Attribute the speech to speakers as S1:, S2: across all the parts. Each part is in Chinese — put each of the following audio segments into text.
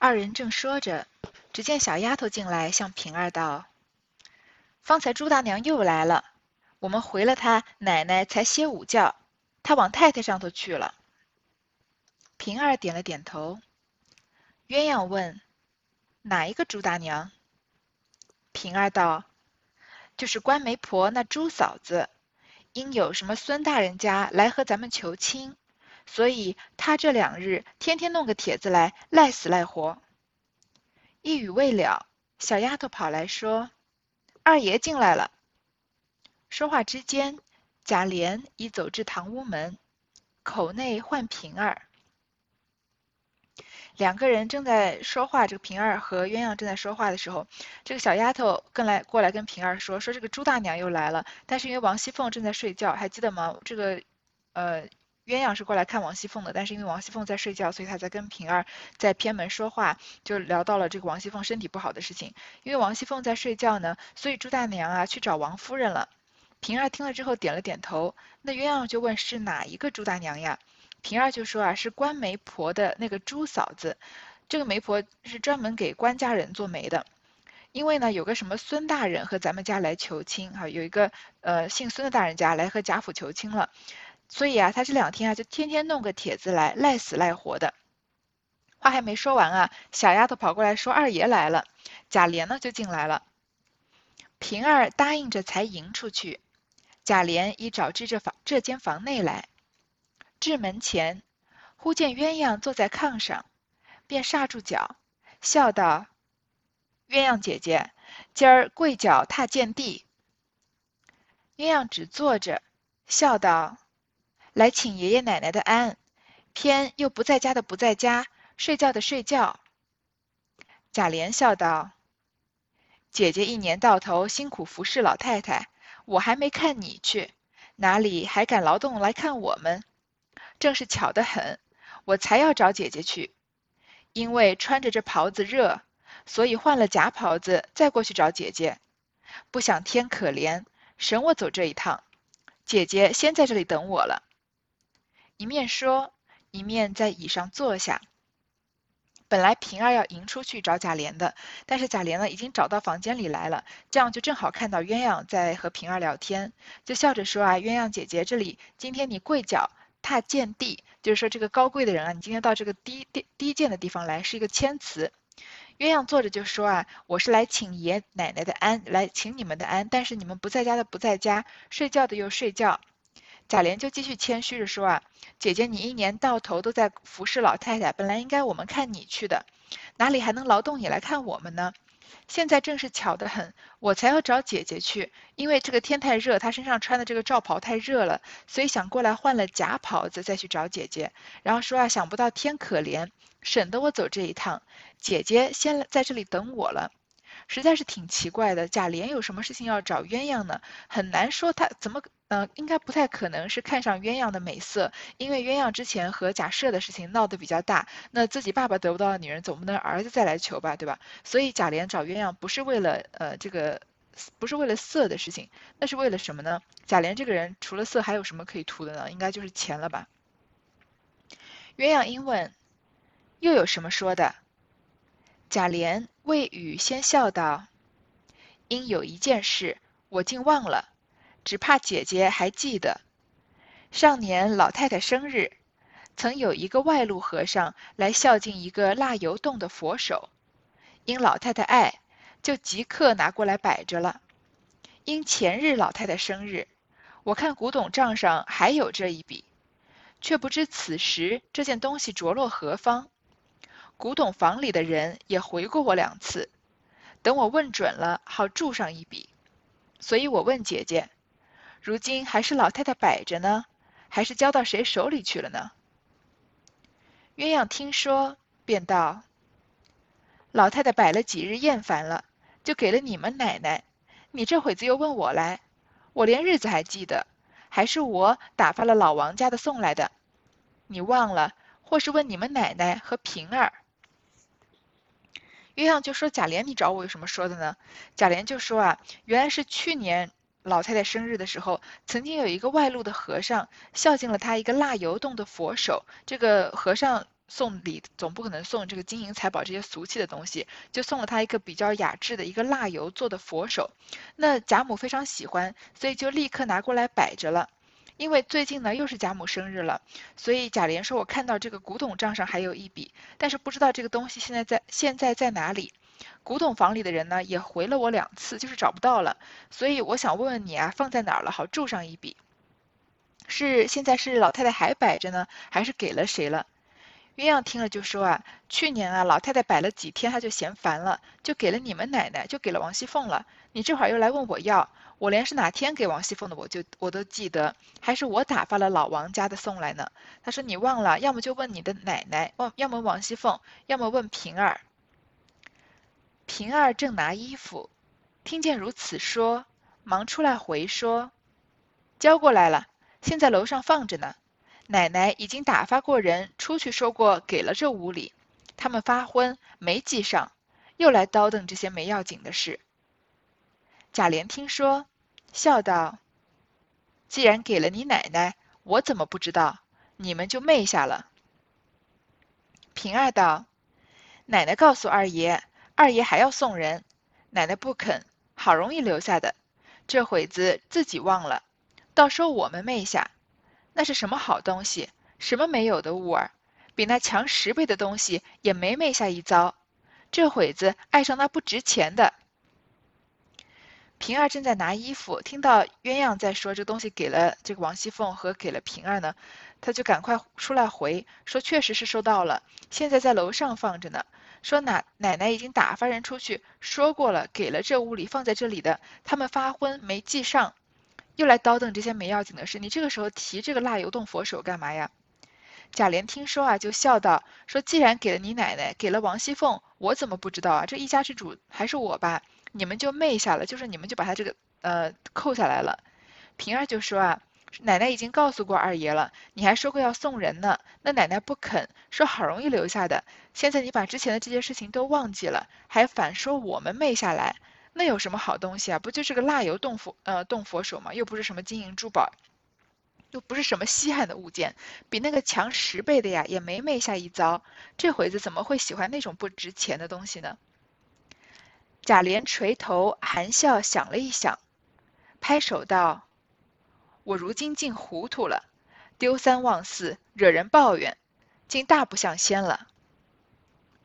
S1: 二人正说着，只见小丫头进来，向平儿道：“方才朱大娘又来了，我们回了她奶奶才歇午觉，她往太太上头去了。”平儿点了点头。鸳鸯问：“哪一个朱大娘？”平儿道：“就是关媒婆那朱嫂子，因有什么孙大人家来和咱们求亲。”所以他这两日天天弄个帖子来，赖死赖活。一语未了，小丫头跑来说：“二爷进来了。”说话之间，贾琏已走至堂屋门，口内唤平儿。两个人正在说话，这个平儿和鸳鸯正在说话的时候，这个小丫头跟来过来跟平儿说：“说这个朱大娘又来了，但是因为王熙凤正在睡觉，还记得吗？这个，呃。”鸳鸯是过来看王熙凤的，但是因为王熙凤在睡觉，所以他在跟平儿在偏门说话，就聊到了这个王熙凤身体不好的事情。因为王熙凤在睡觉呢，所以朱大娘啊去找王夫人了。平儿听了之后点了点头。那鸳鸯就问是哪一个朱大娘呀？平儿就说啊是官媒婆的那个朱嫂子。这个媒婆是专门给官家人做媒的。因为呢有个什么孙大人和咱们家来求亲哈，有一个呃姓孙的大人家来和贾府求亲了。所以啊，他这两天啊，就天天弄个帖子来，赖死赖活的。话还没说完啊，小丫头跑过来说：“二爷来了。”贾琏呢就进来了。平儿答应着才迎出去。贾琏已找至这房这间房内来，至门前，忽见鸳鸯坐在炕上，便刹住脚，笑道：“鸳鸯姐姐，今儿跪脚踏见地。”鸳鸯只坐着，笑道。来请爷爷奶奶的安，偏又不在家的不在家，睡觉的睡觉。贾琏笑道：“姐姐一年到头辛苦服侍老太太，我还没看你去，哪里还敢劳动来看我们？正是巧得很，我才要找姐姐去，因为穿着这袍子热，所以换了假袍子再过去找姐姐。不想天可怜，省我走这一趟。姐姐先在这里等我了。”一面说，一面在椅上坐下。本来平儿要迎出去找贾琏的，但是贾琏呢已经找到房间里来了，这样就正好看到鸳鸯在和平儿聊天，就笑着说啊：“鸳鸯姐姐，这里今天你跪脚踏贱地，就是说这个高贵的人啊，你今天到这个低低低贱的地方来，是一个谦词。”鸳鸯坐着就说啊：“我是来请爷奶奶的安，来请你们的安，但是你们不在家的不在家，睡觉的又睡觉。”贾琏就继续谦虚着说啊，姐姐你一年到头都在服侍老太太，本来应该我们看你去的，哪里还能劳动你来看我们呢？现在正是巧得很，我才要找姐姐去，因为这个天太热，她身上穿的这个罩袍太热了，所以想过来换了假袍子再去找姐姐。然后说啊，想不到天可怜，省得我走这一趟，姐姐先在这里等我了。实在是挺奇怪的，贾琏有什么事情要找鸳鸯呢？很难说他怎么，嗯，应该不太可能是看上鸳鸯的美色，因为鸳鸯之前和贾赦的事情闹得比较大，那自己爸爸得不到的女人，总不能儿子再来求吧，对吧？所以贾琏找鸳鸯不是为了，呃，这个不是为了色的事情，那是为了什么呢？贾琏这个人除了色还有什么可以图的呢？应该就是钱了吧？鸳鸯因问，又有什么说的？贾琏未语，先笑道：“因有一件事，我竟忘了，只怕姐姐还记得。上年老太太生日，曾有一个外路和尚来孝敬一个蜡油洞的佛手，因老太太爱，就即刻拿过来摆着了。因前日老太太生日，我看古董账上还有这一笔，却不知此时这件东西着落何方。”古董房里的人也回过我两次，等我问准了，好注上一笔。所以我问姐姐，如今还是老太太摆着呢，还是交到谁手里去了呢？鸳鸯听说，便道：“老太太摆了几日厌烦了，就给了你们奶奶。你这会子又问我来，我连日子还记得，还是我打发了老王家的送来的。你忘了，或是问你们奶奶和平儿。”鸳鸯就说：“贾琏，你找我有什么说的呢？”贾琏就说：“啊，原来是去年老太太生日的时候，曾经有一个外路的和尚孝敬了他一个蜡油洞的佛手。这个和尚送礼总不可能送这个金银财宝这些俗气的东西，就送了他一个比较雅致的一个蜡油做的佛手。那贾母非常喜欢，所以就立刻拿过来摆着了。因为最近呢又是贾母生日了，所以贾琏说：“我看到这个古董账上还有一笔，但是不知道这个东西现在在现在在哪里。古董房里的人呢也回了我两次，就是找不到了。所以我想问问你啊，放在哪儿了，好注上一笔。是现在是老太太还摆着呢，还是给了谁了？”鸳鸯听了就说：“啊，去年啊老太太摆了几天，她就嫌烦了，就给了你们奶奶，就给了王熙凤了。你这会儿又来问我要。”我连是哪天给王熙凤的，我就我都记得，还是我打发了老王家的送来呢。他说你忘了，要么就问你的奶奶，问要么王熙凤，要么问平儿。平儿正拿衣服，听见如此说，忙出来回说，交过来了，现在楼上放着呢。奶奶已经打发过人出去说过，给了这屋里，他们发昏没记上，又来叨叨这些没要紧的事。贾琏听说，笑道：“既然给了你奶奶，我怎么不知道？你们就昧下了。”平儿道：“奶奶告诉二爷，二爷还要送人，奶奶不肯，好容易留下的，这会子自己忘了，倒说我们昧下。那是什么好东西？什么没有的物儿？比那强十倍的东西也没昧下一遭。这会子爱上那不值钱的。”平儿正在拿衣服，听到鸳鸯在说这东西给了这个王熙凤和给了平儿呢，他就赶快出来回说，确实是收到了，现在在楼上放着呢。说奶奶奶已经打发人出去说过了，给了这屋里放在这里的，他们发昏没记上，又来叨叨这些没要紧的事。你这个时候提这个蜡油洞佛手干嘛呀？贾琏听说啊，就笑道：说既然给了你奶奶，给了王熙凤，我怎么不知道啊？这一家之主还是我吧。你们就昧下了，就是你们就把他这个呃扣下来了。平儿就说啊，奶奶已经告诉过二爷了，你还说过要送人呢，那奶奶不肯，说好容易留下的，现在你把之前的这些事情都忘记了，还反说我们昧下来，那有什么好东西啊？不就是个蜡油冻佛呃冻佛手吗？又不是什么金银珠宝，又不是什么稀罕的物件，比那个强十倍的呀，也没昧下一遭。这会子怎么会喜欢那种不值钱的东西呢？贾琏垂头含笑想了一想，拍手道：“我如今竟糊涂了，丢三忘四，惹人抱怨，竟大不像仙了。”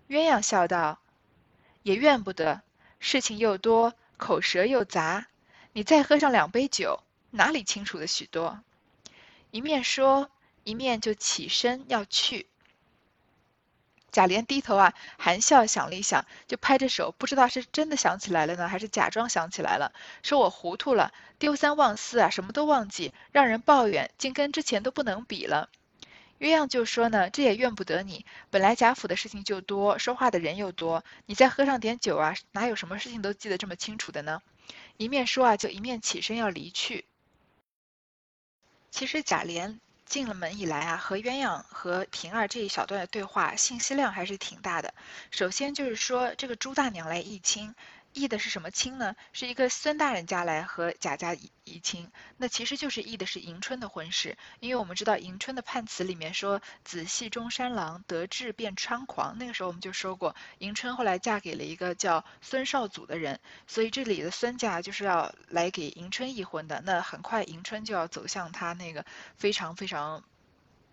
S1: 鸳鸯笑道：“也怨不得，事情又多，口舌又杂，你再喝上两杯酒，哪里清楚的许多？”一面说，一面就起身要去。贾琏低头啊，含笑想了一想，就拍着手，不知道是真的想起来了呢，还是假装想起来了，说我糊涂了，丢三忘四啊，什么都忘记，让人抱怨，竟跟之前都不能比了。鸳鸯就说呢，这也怨不得你，本来贾府的事情就多，说话的人又多，你再喝上点酒啊，哪有什么事情都记得这么清楚的呢？一面说啊，就一面起身要离去。其实贾琏。进了门以来啊，和鸳鸯和平儿这一小段的对话，信息量还是挺大的。首先就是说，这个朱大娘来议亲。议的是什么亲呢？是一个孙大人家来和贾家议议亲，那其实就是议的是迎春的婚事。因为我们知道迎春的判词里面说“子系中山狼，得志便猖狂”，那个时候我们就说过，迎春后来嫁给了一个叫孙绍祖的人，所以这里的孙家就是要来给迎春议婚的。那很快迎春就要走向他那个非常非常，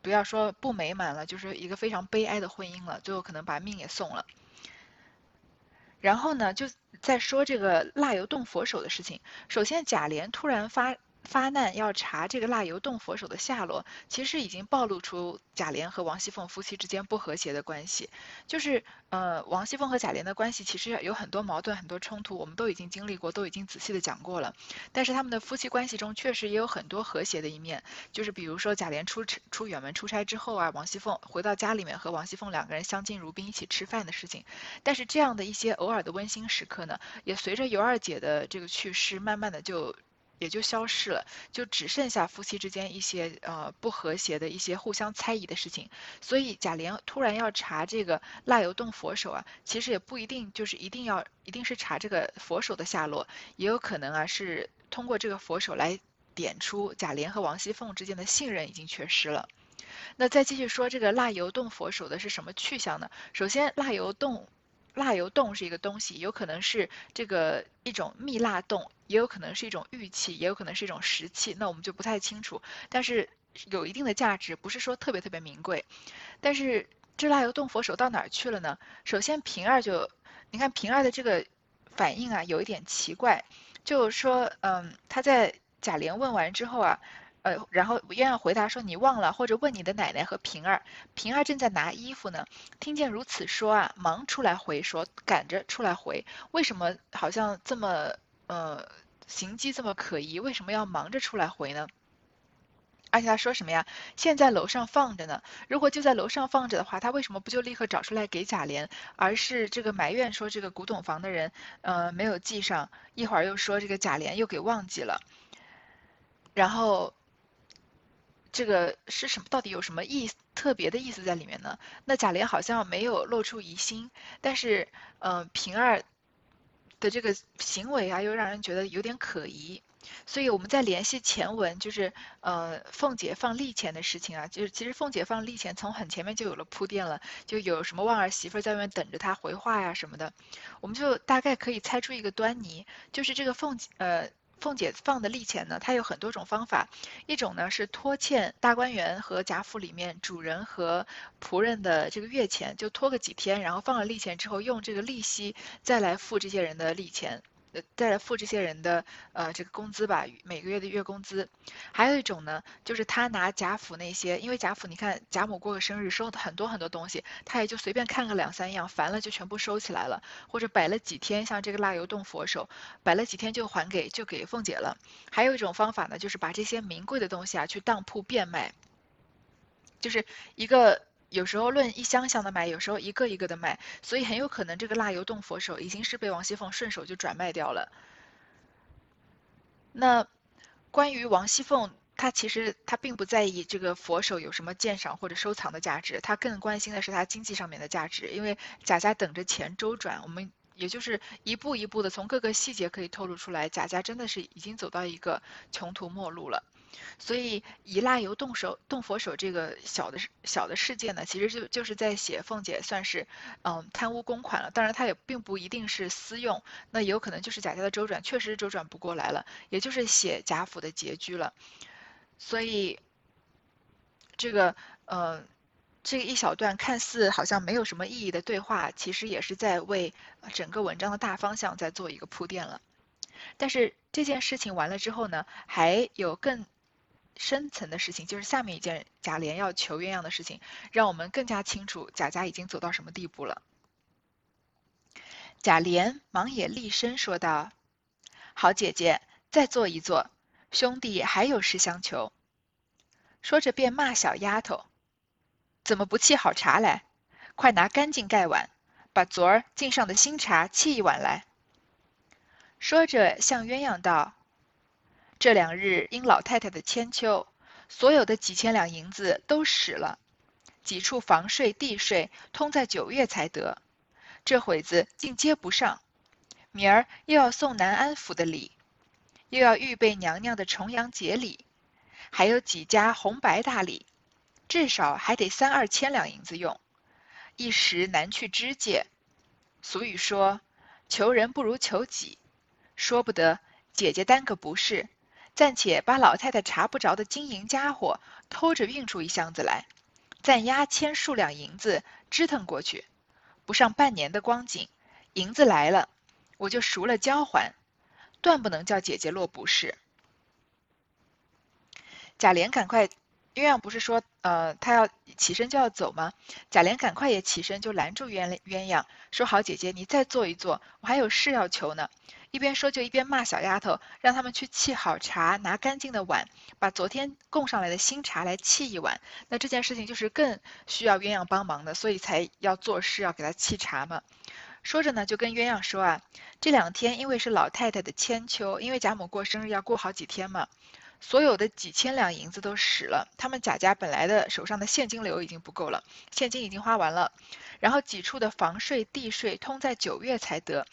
S1: 不要说不美满了，就是一个非常悲哀的婚姻了，最后可能把命也送了。然后呢，就在说这个蜡油动佛手的事情。首先，贾琏突然发。发难要查这个蜡油洞佛手的下落，其实已经暴露出贾琏和王熙凤夫妻之间不和谐的关系。就是呃，王熙凤和贾琏的关系其实有很多矛盾、很多冲突，我们都已经经历过，都已经仔细的讲过了。但是他们的夫妻关系中确实也有很多和谐的一面，就是比如说贾琏出出远门出差之后啊，王熙凤回到家里面和王熙凤两个人相敬如宾，一起吃饭的事情。但是这样的一些偶尔的温馨时刻呢，也随着尤二姐的这个去世，慢慢的就。也就消失了，就只剩下夫妻之间一些呃不和谐的一些互相猜疑的事情。所以贾琏突然要查这个蜡油洞佛手啊，其实也不一定就是一定要一定是查这个佛手的下落，也有可能啊是通过这个佛手来点出贾琏和王熙凤之间的信任已经缺失了。那再继续说这个蜡油洞佛手的是什么去向呢？首先，蜡油洞，蜡油洞是一个东西，有可能是这个一种蜜蜡洞，也有可能是一种玉器，也有可能是一种石器，那我们就不太清楚。但是有一定的价值，不是说特别特别名贵。但是这蜡油洞佛手到哪儿去了呢？首先平儿就，你看平儿的这个反应啊，有一点奇怪，就说，嗯，他在贾琏问完之后啊。呃，然后鸳鸯回答说：“你忘了，或者问你的奶奶和平儿。”平儿正在拿衣服呢，听见如此说啊，忙出来回说，赶着出来回。为什么好像这么呃行迹这么可疑？为什么要忙着出来回呢？而且他说什么呀？现在楼上放着呢。如果就在楼上放着的话，他为什么不就立刻找出来给贾琏，而是这个埋怨说这个古董房的人呃没有记上，一会儿又说这个贾琏又给忘记了，然后。这个是什么？到底有什么意思特别的意思在里面呢？那贾琏好像没有露出疑心，但是，嗯，平儿的这个行为啊，又让人觉得有点可疑。所以我们再联系前文，就是呃，凤姐放利钱的事情啊，就是其实凤姐放利钱从很前面就有了铺垫了，就有什么旺儿媳妇在外面等着她回话呀什么的，我们就大概可以猜出一个端倪，就是这个凤呃。凤姐放的利钱呢，它有很多种方法。一种呢是拖欠大观园和贾府里面主人和仆人的这个月钱，就拖个几天，然后放了利钱之后，用这个利息再来付这些人的利钱。呃，再来付这些人的呃这个工资吧，每个月的月工资。还有一种呢，就是他拿贾府那些，因为贾府你看贾母过个生日收很多很多东西，他也就随便看个两三样，烦了就全部收起来了，或者摆了几天，像这个蜡油洞佛手，摆了几天就还给就给凤姐了。还有一种方法呢，就是把这些名贵的东西啊去当铺变卖，就是一个。有时候论一箱箱的卖，有时候一个一个的卖，所以很有可能这个蜡油洞佛手已经是被王熙凤顺手就转卖掉了。那关于王熙凤，她其实她并不在意这个佛手有什么鉴赏或者收藏的价值，她更关心的是她经济上面的价值，因为贾家等着钱周转，我们也就是一步一步的从各个细节可以透露出来，贾家真的是已经走到一个穷途末路了。所以以蜡油动手动佛手这个小的小的事件呢，其实就就是在写凤姐算是嗯贪污公款了。当然，她也并不一定是私用，那有可能就是贾家的周转确实周转不过来了，也就是写贾府的拮据了。所以这个呃这一小段看似好像没有什么意义的对话，其实也是在为整个文章的大方向在做一个铺垫了。但是这件事情完了之后呢，还有更。深层的事情就是下面一件贾琏要求鸳鸯的事情，让我们更加清楚贾家已经走到什么地步了。贾琏忙也厉声说道：“好姐姐，再坐一坐，兄弟还有事相求。”说着便骂小丫头：“怎么不沏好茶来？快拿干净盖碗，把昨儿敬上的新茶沏一碗来。”说着向鸳鸯道。这两日因老太太的千秋，所有的几千两银子都使了，几处房税地税通在九月才得，这会子竟接不上。明儿又要送南安府的礼，又要预备娘娘的重阳节礼，还有几家红白大礼，至少还得三二千两银子用，一时难去支借。俗语说：“求人不如求己。”说不得，姐姐耽个不是。暂且把老太太查不着的金银家伙偷着运出一箱子来，暂押千数两银子支腾过去，不上半年的光景，银子来了，我就赎了交还，断不能叫姐姐落不是。贾琏赶快，鸳鸯不是说，呃，他要起身就要走吗？贾琏赶快也起身就拦住鸳鸳鸯，说好姐姐，你再坐一坐，我还有事要求呢。一边说就一边骂小丫头，让他们去沏好茶，拿干净的碗，把昨天供上来的新茶来沏一碗。那这件事情就是更需要鸳鸯帮忙的，所以才要做事要给他沏茶嘛。说着呢，就跟鸳鸯说啊，这两天因为是老太太的千秋，因为贾母过生日要过好几天嘛，所有的几千两银子都使了，他们贾家本来的手上的现金流已经不够了，现金已经花完了，然后几处的房税地税通在九月才得。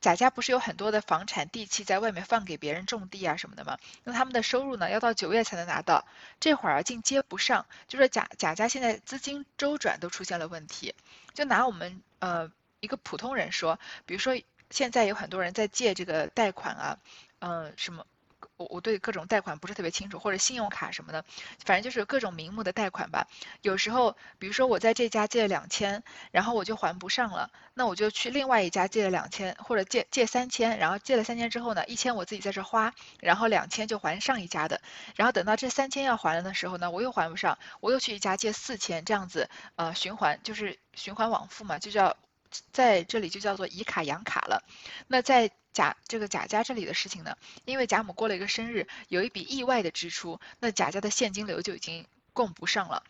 S1: 贾家不是有很多的房产地契在外面放给别人种地啊什么的吗？那他们的收入呢，要到九月才能拿到，这会儿竟接不上，就说贾贾家现在资金周转都出现了问题。就拿我们呃一个普通人说，比如说现在有很多人在借这个贷款啊，嗯什么。我我对各种贷款不是特别清楚，或者信用卡什么的，反正就是各种名目的贷款吧。有时候，比如说我在这家借了两千，然后我就还不上了，那我就去另外一家借了两千，或者借借三千，然后借了三千之后呢，一千我自己在这花，然后两千就还上一家的，然后等到这三千要还了的时候呢，我又还不上，我又去一家借四千，这样子呃循环就是循环往复嘛，就叫在这里就叫做以卡养卡了。那在贾这个贾家这里的事情呢，因为贾母过了一个生日，有一笔意外的支出，那贾家的现金流就已经供不上了。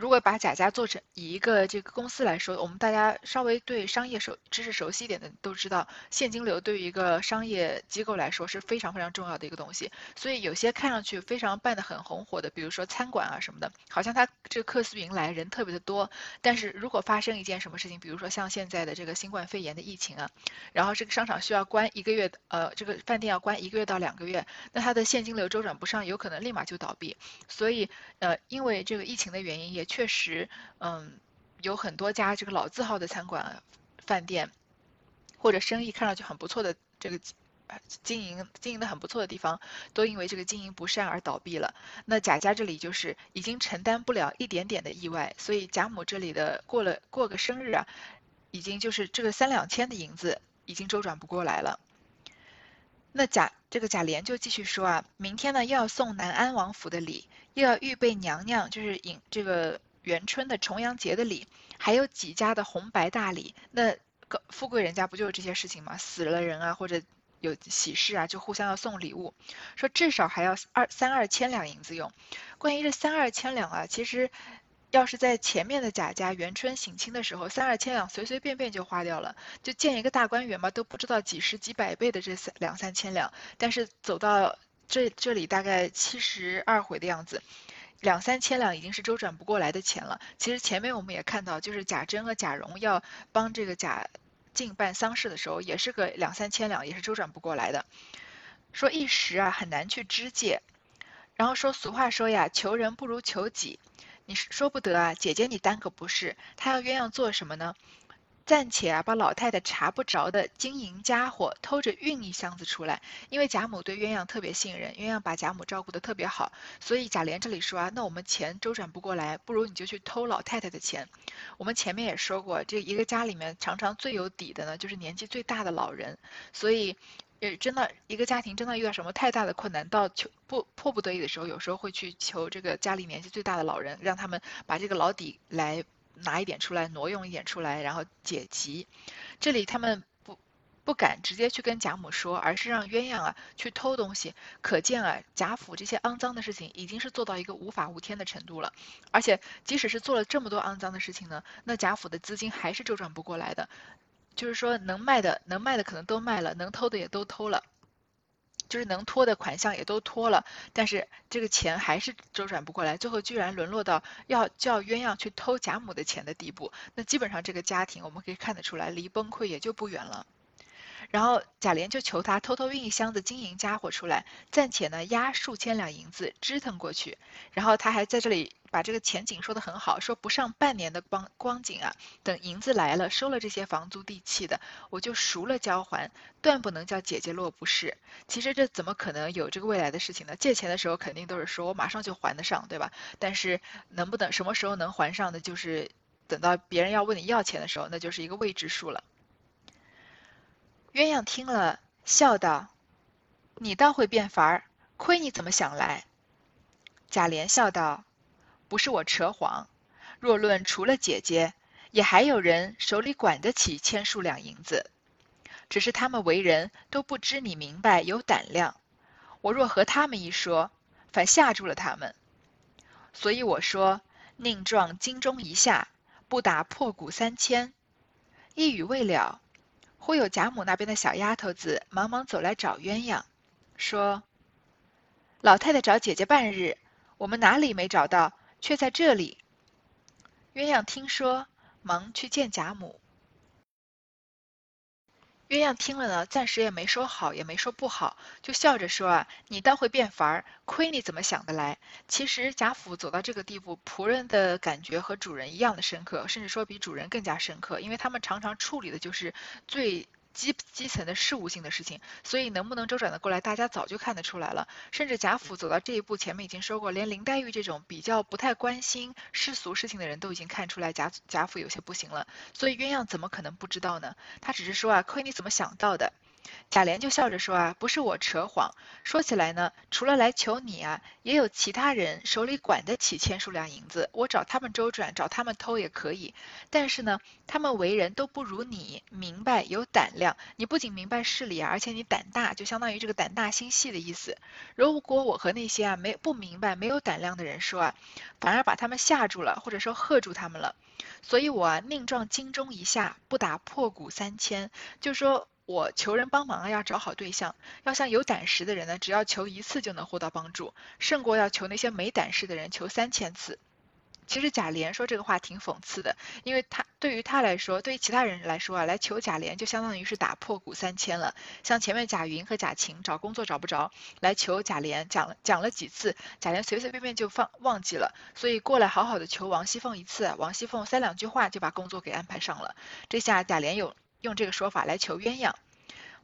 S1: 如果把贾家做成以一个这个公司来说，我们大家稍微对商业熟知识熟悉一点的都知道，现金流对于一个商业机构来说是非常非常重要的一个东西。所以有些看上去非常办得很红火的，比如说餐馆啊什么的，好像他这个客似云来，人特别的多。但是如果发生一件什么事情，比如说像现在的这个新冠肺炎的疫情啊，然后这个商场需要关一个月，呃，这个饭店要关一个月到两个月，那它的现金流周转不上，有可能立马就倒闭。所以，呃，因为这个疫情的原因也。确实，嗯，有很多家这个老字号的餐馆、饭店，或者生意看上去很不错的这个经营经营的很不错的地方，都因为这个经营不善而倒闭了。那贾家这里就是已经承担不了一点点的意外，所以贾母这里的过了过个生日啊，已经就是这个三两千的银子已经周转不过来了。那贾这个贾琏就继续说啊，明天呢又要送南安王府的礼。又要预备娘娘，就是迎这个元春的重阳节的礼，还有几家的红白大礼。那个富贵人家不就是这些事情吗？死了人啊，或者有喜事啊，就互相要送礼物。说至少还要二三二千两银子用。关于这三二千两啊，其实要是在前面的贾家元春省亲的时候，三二千两随随便便就花掉了，就见一个大观园嘛，都不知道几十几百倍的这三两三千两。但是走到这这里大概七十二回的样子，两三千两已经是周转不过来的钱了。其实前面我们也看到，就是贾珍和贾蓉要帮这个贾静办丧事的时候，也是个两三千两，也是周转不过来的。说一时啊很难去支借，然后说俗话说呀，求人不如求己，你说不得啊，姐姐你耽搁不是，他要鸳鸯做什么呢？暂且啊，把老太太查不着的金银家伙偷着运一箱子出来，因为贾母对鸳鸯特别信任，鸳鸯把贾母照顾得特别好，所以贾琏这里说啊，那我们钱周转不过来，不如你就去偷老太太的钱。我们前面也说过，这一个家里面常常最有底的呢，就是年纪最大的老人，所以，也，真的一个家庭真的遇到什么太大的困难，到求不迫不得已的时候，有时候会去求这个家里年纪最大的老人，让他们把这个老底来。拿一点出来，挪用一点出来，然后解急。这里他们不不敢直接去跟贾母说，而是让鸳鸯啊去偷东西。可见啊，贾府这些肮脏的事情已经是做到一个无法无天的程度了。而且，即使是做了这么多肮脏的事情呢，那贾府的资金还是周转不过来的。就是说，能卖的能卖的可能都卖了，能偷的也都偷了。就是能拖的款项也都拖了，但是这个钱还是周转不过来，最后居然沦落到要叫鸳鸯去偷贾母的钱的地步。那基本上这个家庭我们可以看得出来，离崩溃也就不远了。然后贾琏就求他偷偷运一箱子金银家伙出来，暂且呢压数千两银子支腾过去。然后他还在这里把这个前景说得很好，说不上半年的光光景啊，等银子来了，收了这些房租地契的，我就赎了交还，断不能叫姐姐落不是。其实这怎么可能有这个未来的事情呢？借钱的时候肯定都是说我马上就还得上，对吧？但是能不能什么时候能还上的，就是等到别人要问你要钱的时候，那就是一个未知数了。鸳鸯听了，笑道：“你倒会变法儿，亏你怎么想来？”贾琏笑道：“不是我扯谎，若论除了姐姐，也还有人手里管得起千数两银子，只是他们为人都不知你明白有胆量。我若和他们一说，反吓住了他们。所以我说，宁撞金钟一下，不打破鼓三千。”一语未了。忽有贾母那边的小丫头子忙忙走来找鸳鸯，说：“老太太找姐姐半日，我们哪里没找到，却在这里。”鸳鸯听说，忙去见贾母。鸳鸯听了呢，暂时也没说好，也没说不好，就笑着说啊：“你倒会变法儿，亏你怎么想得来。”其实贾府走到这个地步，仆人的感觉和主人一样的深刻，甚至说比主人更加深刻，因为他们常常处理的就是最。基基层的事务性的事情，所以能不能周转的过来，大家早就看得出来了。甚至贾府走到这一步，前面已经说过，连林黛玉这种比较不太关心世俗事情的人都已经看出来贾贾府有些不行了。所以鸳鸯怎么可能不知道呢？他只是说啊，亏你怎么想到的。贾琏就笑着说啊，不是我扯谎。说起来呢，除了来求你啊，也有其他人手里管得起千数两银子，我找他们周转，找他们偷也可以。但是呢，他们为人都不如你明白有胆量。你不仅明白事理啊，而且你胆大，就相当于这个胆大心细的意思。如果我和那些啊没不明白、没有胆量的人说啊，反而把他们吓住了，或者说喝住他们了。所以我啊宁撞金钟一下，不打破鼓三千。就说。我求人帮忙啊，要找好对象，要像有胆识的人呢，只要求一次就能获到帮助，胜过要求那些没胆识的人求三千次。其实贾琏说这个话挺讽刺的，因为他对于他来说，对于其他人来说啊，来求贾琏就相当于是打破鼓三千了。像前面贾云和贾晴找工作找不着，来求贾琏讲了讲了几次，贾琏随随便便就放忘记了，所以过来好好的求王熙凤一次，王熙凤三两句话就把工作给安排上了。这下贾琏有。用这个说法来求鸳鸯，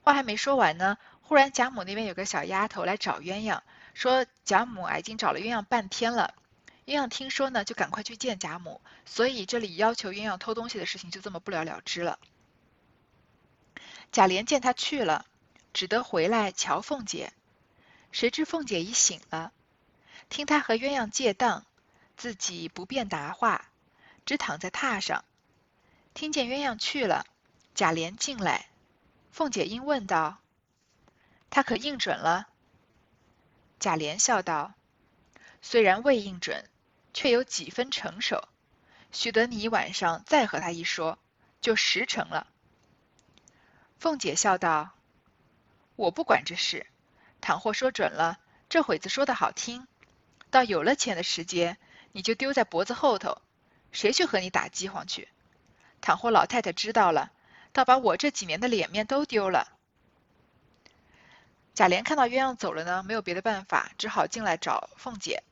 S1: 话还没说完呢，忽然贾母那边有个小丫头来找鸳鸯，说贾母啊已经找了鸳鸯半天了。鸳鸯听说呢，就赶快去见贾母，所以这里要求鸳鸯偷东西的事情就这么不了了之了。贾琏见他去了，只得回来瞧凤姐，谁知凤姐已醒了，听他和鸳鸯借当，自己不便答话，只躺在榻上，听见鸳鸯去了。贾琏进来，凤姐因问道：“他可应准了？”贾琏笑道：“虽然未应准，却有几分成熟。许得你晚上再和他一说，就实成了。”凤姐笑道：“我不管这事，倘或说准了，这会子说的好听，到有了钱的时节，你就丢在脖子后头，谁去和你打饥荒去？倘或老太太知道了。”倒把我这几年的脸面都丢了。贾琏看到鸳鸯走了呢，没有别的办法，只好进来找凤姐。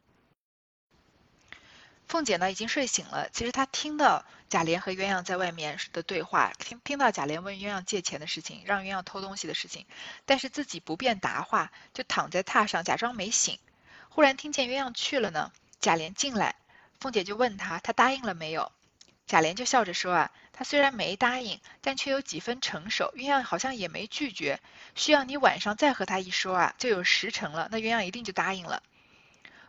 S1: 凤姐呢已经睡醒了，其实她听到贾琏和鸳鸯在外面的对话，听听到贾琏问鸳鸯借钱的事情，让鸳鸯偷东西的事情，但是自己不便答话，就躺在榻上假装没醒。忽然听见鸳鸯去了呢，贾琏进来，凤姐就问他，他答应了没有？贾琏就笑着说啊。他虽然没答应，但却有几分成熟。鸳鸯好像也没拒绝，需要你晚上再和他一说啊，就有十成了。那鸳鸯一定就答应了。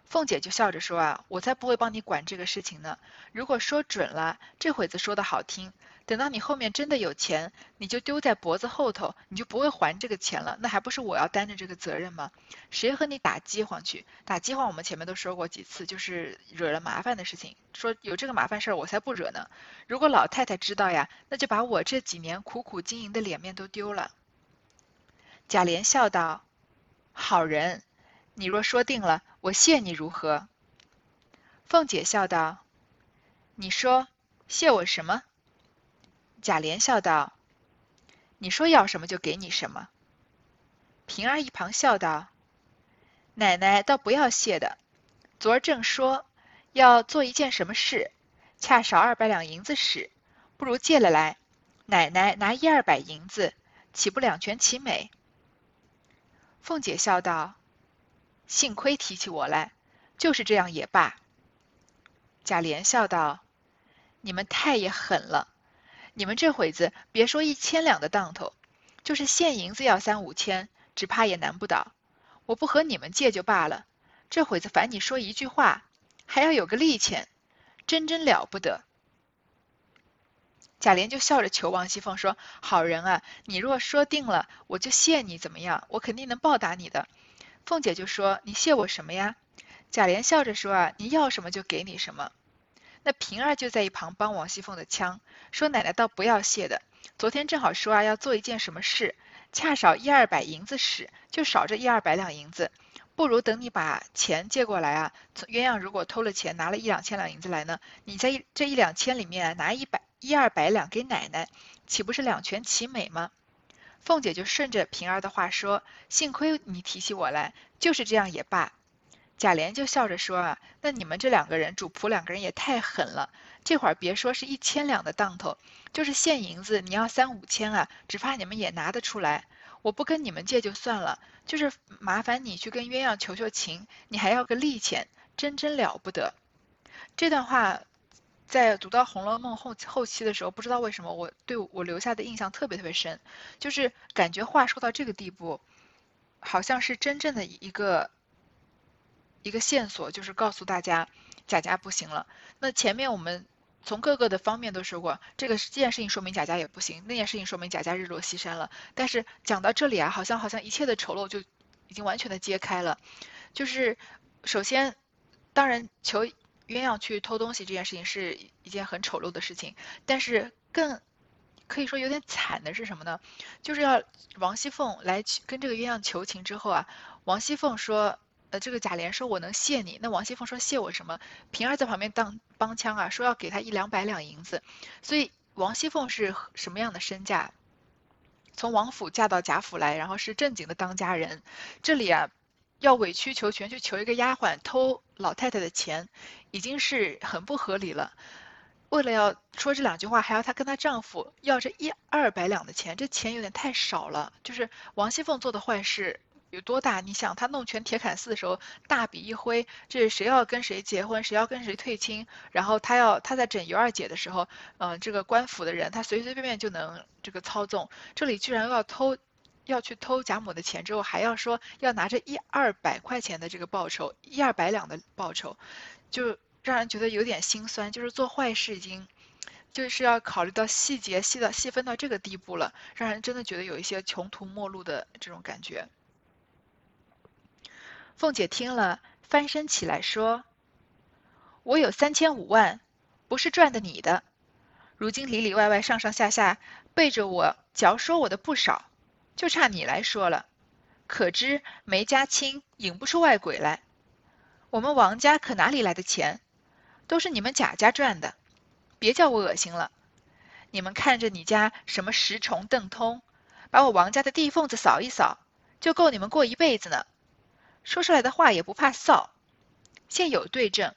S1: 凤姐就笑着说啊，我才不会帮你管这个事情呢。如果说准了，这会子说的好听。等到你后面真的有钱，你就丢在脖子后头，你就不会还这个钱了。那还不是我要担着这个责任吗？谁和你打饥荒去？打饥荒我们前面都说过几次，就是惹了麻烦的事情。说有这个麻烦事儿，我才不惹呢。如果老太太知道呀，那就把我这几年苦苦经营的脸面都丢了。贾琏笑道：“好人，你若说定了，我谢你如何？”凤姐笑道：“你说谢我什么？”贾琏笑道：“你说要什么就给你什么。”平儿一旁笑道：“奶奶倒不要谢的，昨儿正说要做一件什么事，恰少二百两银子使，不如借了来，奶奶拿一二百银子，岂不两全其美？”凤姐笑道：“幸亏提起我来，就是这样也罢。”贾琏笑道：“你们太也狠了。”你们这会子别说一千两的当头，就是现银子要三五千，只怕也难不倒。我不和你们借就罢了，这会子烦你说一句话，还要有个利钱，真真了不得。贾琏就笑着求王熙凤说：“好人啊，你若说定了，我就谢你，怎么样？我肯定能报答你的。”凤姐就说：“你谢我什么呀？”贾琏笑着说：“啊，你要什么就给你什么。”那平儿就在一旁帮王熙凤的腔，说：“奶奶倒不要谢的，昨天正好说啊要做一件什么事，恰少一二百银子使，就少这一二百两银子，不如等你把钱借过来啊。鸳鸯如果偷了钱，拿了一两千两银子来呢，你在这一两千里面拿一百一二百两给奶奶，岂不是两全其美吗？”凤姐就顺着平儿的话说：“幸亏你提起我来，就是这样也罢。”贾琏就笑着说：“啊，那你们这两个人，主仆两个人也太狠了。这会儿别说是一千两的当头，就是现银子，你要三五千啊，只怕你们也拿得出来。我不跟你们借就算了，就是麻烦你去跟鸳鸯求求情，你还要个利钱，真真了不得。”这段话。在读到《红楼梦》后后期的时候，不知道为什么我对我留下的印象特别特别深，就是感觉话说到这个地步，好像是真正的一个一个线索，就是告诉大家贾家不行了。那前面我们从各个的方面都说过，这个这件事情说明贾家也不行，那件事情说明贾家日落西山了。但是讲到这里啊，好像好像一切的丑陋就已经完全的揭开了。就是首先，当然求。鸳鸯去偷东西这件事情是一件很丑陋的事情，但是更可以说有点惨的是什么呢？就是要王熙凤来跟这个鸳鸯求情之后啊，王熙凤说，这个贾琏说我能谢你，那王熙凤说谢我什么？平儿在旁边当帮腔啊，说要给他一两百两银子，所以王熙凤是什么样的身价？从王府嫁到贾府来，然后是正经的当家人，这里啊。要委曲求全去求一个丫鬟偷老太太的钱，已经是很不合理了。为了要说这两句话，还要她跟她丈夫要这一二百两的钱，这钱有点太少了。就是王熙凤做的坏事有多大？你想，他弄权铁槛寺的时候，大笔一挥，这是谁要跟谁结婚，谁要跟谁退亲，然后他要他在整尤二姐的时候，嗯，这个官府的人，他随随便便就能这个操纵。这里居然要偷。要去偷贾母的钱之后，还要说要拿着一二百块钱的这个报酬，一二百两的报酬，就让人觉得有点心酸。就是做坏事已经，就是要考虑到细节，细到细分到这个地步了，让人真的觉得有一些穷途末路的这种感觉。凤姐听了，翻身起来说：“我有三千五万，不是赚的你的，如今里里外外、上上下下背着我嚼说我的不少。”就差你来说了，可知梅家亲引不出外鬼来。我们王家可哪里来的钱？都是你们贾家赚的，别叫我恶心了。你们看着你家什么石崇、邓通，把我王家的地缝子扫一扫，就够你们过一辈子呢。说出来的话也不怕臊。现有对证，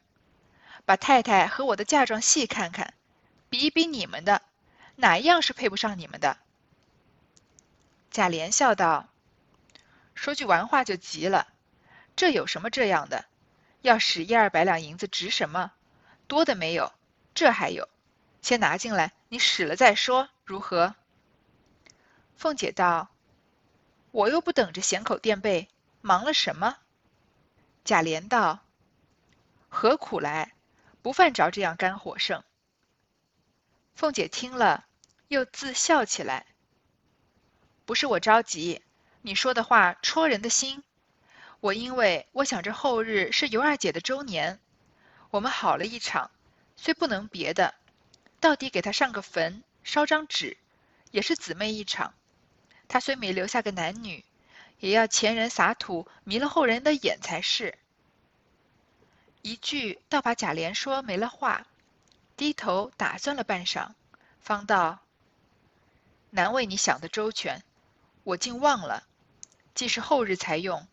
S1: 把太太和我的嫁妆细看看，比一比你们的，哪一样是配不上你们的？贾琏笑道：“说句玩话就急了，这有什么这样的？要使一二百两银子值什么？多的没有，这还有，先拿进来，你使了再说，如何？”凤姐道：“我又不等着闲口垫背，忙了什么？”贾琏道：“何苦来？不犯着这样肝火盛。”凤姐听了，又自笑起来。不是我着急，你说的话戳人的心。我因为我想着后日是尤二姐的周年，我们好了一场，虽不能别的，到底给她上个坟，烧张纸，也是姊妹一场。她虽没留下个男女，也要前人撒土，迷了后人的眼才是。一句倒把贾琏说没了话，低头打算了半晌，方道：“难为你想的周全。”我竟忘了，既是后日才用，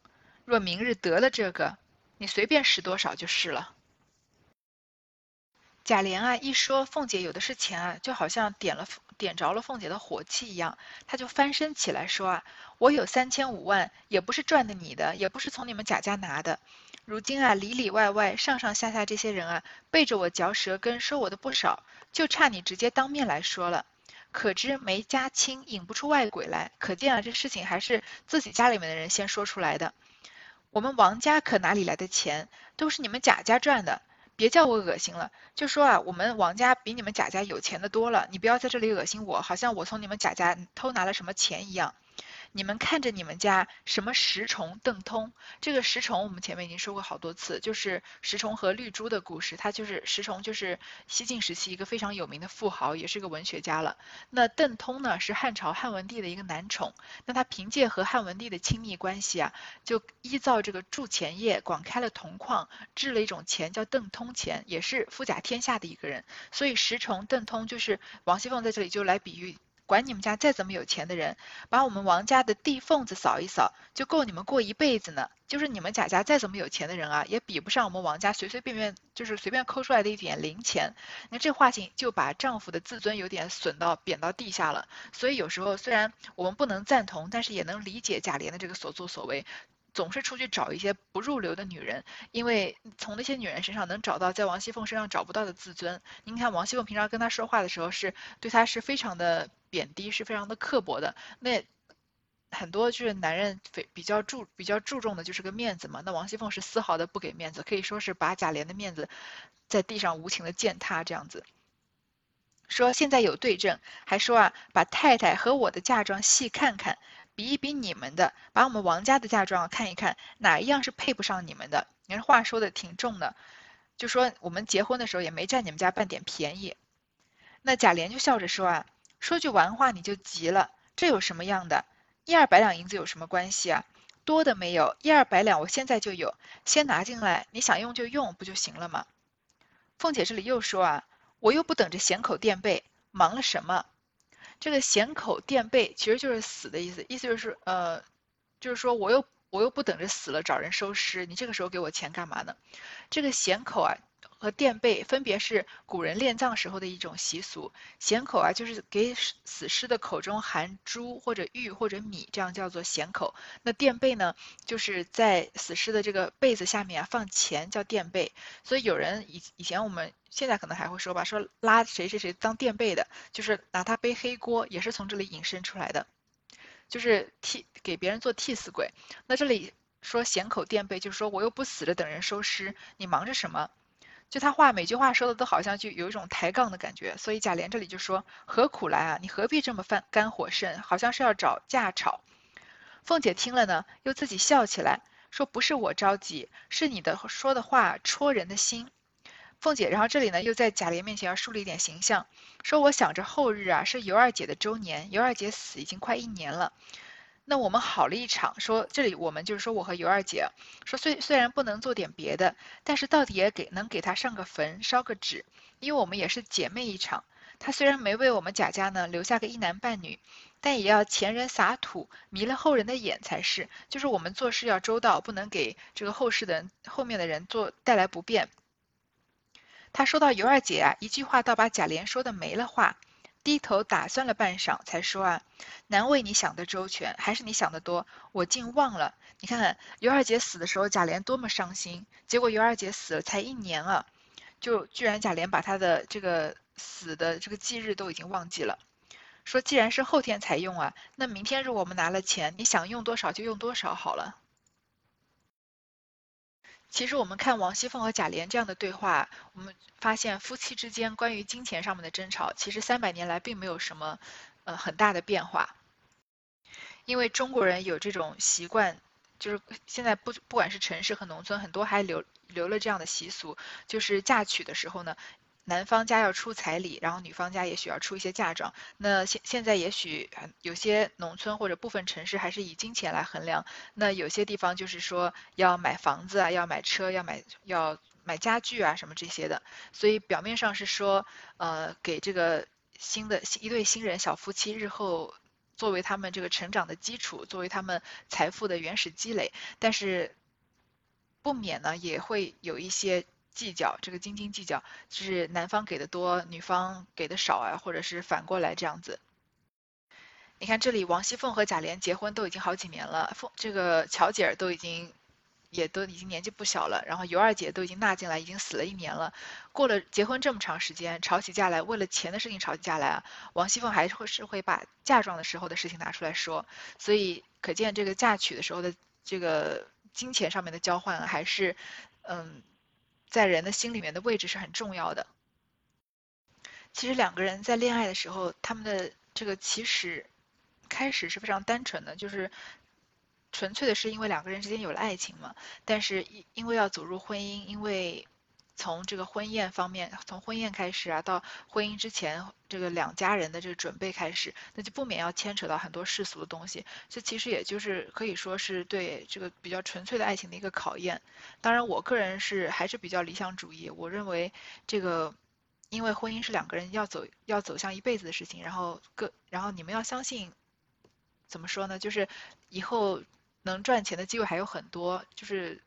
S1: 若明日得了这个，你随便使多少就是了。贾琏啊，一说凤姐有的是钱啊，就好像点了点着了凤姐的火气一样，她就翻身起来说啊：“我有三千五万，也不是赚的你的，也不是从你们贾家拿的。如今啊，里里外外、上上下下这些人啊，背着我嚼舌根，说我的不少，就差你直接当面来说了。”可知梅家亲引不出外鬼来，可见啊，这事情还是自己家里面的人先说出来的。我们王家可哪里来的钱，都是你们贾家赚的，别叫我恶心了。就说啊，我们王家比你们贾家有钱的多了，你不要在这里恶心我，好像我从你们贾家偷拿了什么钱一样。你们看着你们家什么石崇、邓通，这个石崇我们前面已经说过好多次，就是石崇和绿珠的故事。他就是石崇，就是西晋时期一个非常有名的富豪，也是个文学家了。那邓通呢，是汉朝汉文帝的一个男宠。那他凭借和汉文帝的亲密关系啊，就依照这个铸钱业，广开了铜矿，制了一种钱叫邓通钱，也是富甲天下的一个人。所以石崇、邓通就是王熙凤在这里就来比喻。管你们家再怎么有钱的人，把我们王家的地缝子扫一扫，就够你们过一辈子呢。就是你们贾家再怎么有钱的人啊，也比不上我们王家随随便便就是随便抠出来的一点零钱。那这话情就把丈夫的自尊有点损到贬到地下了。所以有时候虽然我们不能赞同，但是也能理解贾琏的这个所作所为。总是出去找一些不入流的女人，因为从那些女人身上能找到在王熙凤身上找不到的自尊。您看王熙凤平常跟他说话的时候，是对他是非常的贬低，是非常的刻薄的。那很多就是男人非比较注比较注重的就是个面子嘛。那王熙凤是丝毫的不给面子，可以说是把贾琏的面子在地上无情的践踏这样子。说现在有对证，还说啊，把太太和我的嫁妆细看看。比一比你们的，把我们王家的嫁妆看一看，哪一样是配不上你们的？你看话说的挺重的，就说我们结婚的时候也没占你们家半点便宜。那贾琏就笑着说啊，说句完话你就急了，这有什么样的？一二百两银子有什么关系啊？多的没有，一二百两我现在就有，先拿进来，你想用就用不就行了吗？凤姐这里又说啊，我又不等着闲口垫背，忙了什么？这个闲口垫背其实就是死的意思，意思就是呃，就是说我又我又不等着死了找人收尸，你这个时候给我钱干嘛呢？这个闲口啊。和垫背分别是古人殓葬时候的一种习俗。衔口啊，就是给死尸的口中含珠或者玉或者米，这样叫做衔口。那垫背呢，就是在死尸的这个被子下面啊放钱，叫垫背。所以有人以以前我们现在可能还会说吧，说拉谁谁谁当垫背的，就是拿他背黑锅，也是从这里引申出来的，就是替给别人做替死鬼。那这里说衔口垫背，就是说我又不死着等人收尸，你忙着什么？就他话每句话说的都好像就有一种抬杠的感觉，所以贾琏这里就说何苦来啊？你何必这么犯肝火肾？好像是要找架吵。凤姐听了呢，又自己笑起来，说不是我着急，是你的说的话戳人的心。凤姐，然后这里呢又在贾琏面前要树立一点形象，说我想着后日啊是尤二姐的周年，尤二姐死已经快一年了。那我们好了一场，说这里我们就是说我和尤二姐，说虽虽然不能做点别的，但是到底也给能给她上个坟，烧个纸，因为我们也是姐妹一场。她虽然没为我们贾家呢留下个一男半女，但也要前人撒土，迷了后人的眼才是。就是我们做事要周到，不能给这个后世的人后面的人做带来不便。他说到尤二姐啊，一句话倒把贾琏说的没了话。低头打算了半晌，才说啊，难为你想的周全，还是你想的多，我竟忘了。你看看尤二姐死的时候，贾琏多么伤心，结果尤二姐死了才一年啊，就居然贾琏把她的这个死的这个忌日都已经忘记了。说既然是后天才用啊，那明天如果我们拿了钱，你想用多少就用多少好了。其实我们看王熙凤和贾琏这样的对话，我们发现夫妻之间关于金钱上面的争吵，其实三百年来并没有什么呃很大的变化。因为中国人有这种习惯，就是现在不不管是城市和农村，很多还留留了这样的习俗，就是嫁娶的时候呢。男方家要出彩礼，然后女方家也许要出一些嫁妆。那现现在也许有些农村或者部分城市还是以金钱来衡量。那有些地方就是说要买房子啊，要买车，要买要买家具啊什么这些的。所以表面上是说，呃，给这个新的一对新人小夫妻日后作为他们这个成长的基础，作为他们财富的原始积累。但是不免呢也会有一些。计较这个斤斤计较，就是男方给的多，女方给的少啊，或者是反过来这样子。你看这里，王熙凤和贾琏结婚都已经好几年了，凤这个巧姐儿都已经也都已经年纪不小了，然后尤二姐都已经纳进来，已经死了一年了。过了结婚这么长时间，吵起架来，为了钱的事情吵起架来啊，王熙凤还是会是会把嫁妆的时候的事情拿出来说，所以可见这个嫁娶的时候的这个金钱上面的交换还是嗯。在人的心里面的位置是很重要的。其实两个人在恋爱的时候，他们的这个其实开始是非常单纯的，就是纯粹的是因为两个人之间有了爱情嘛。但是因为要走入婚姻，因为从这个婚宴方面，从婚宴开始啊，到婚姻之前，这个两家人的这个准备开始，那就不免要牵扯到很多世俗的东西。这其实也就是可以说是对这个比较纯粹的爱情的一个考验。当然，我个人是还是比较理想主义，我认为这个因为婚姻是两个人要走要走向一辈子的事情，然后各然后你们要相信，怎么说呢？就是以后能赚钱的机会还有很多，就是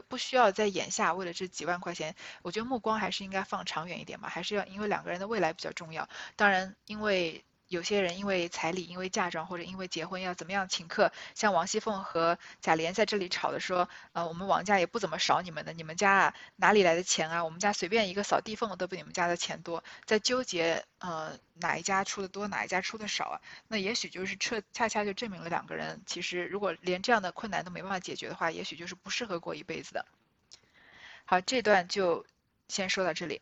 S1: 不需要在眼下为了这几万块钱，我觉得目光还是应该放长远一点吧，还是要因为两个人的未来比较重要。当然，因为。有些人因为彩礼、因为嫁妆或者因为结婚要怎么样请客，像王熙凤和贾琏在这里吵的说，呃，我们王家也不怎么少你们的，你们家啊哪里来的钱啊？我们家随便一个扫地缝都比你们家的钱多，在纠结呃哪一家出的多，哪一家出的少啊？那也许就是彻恰恰就证明了两个人其实如果连这样的困难都没办法解决的话，也许就是不适合过一辈子的。好，这段就先说到这里。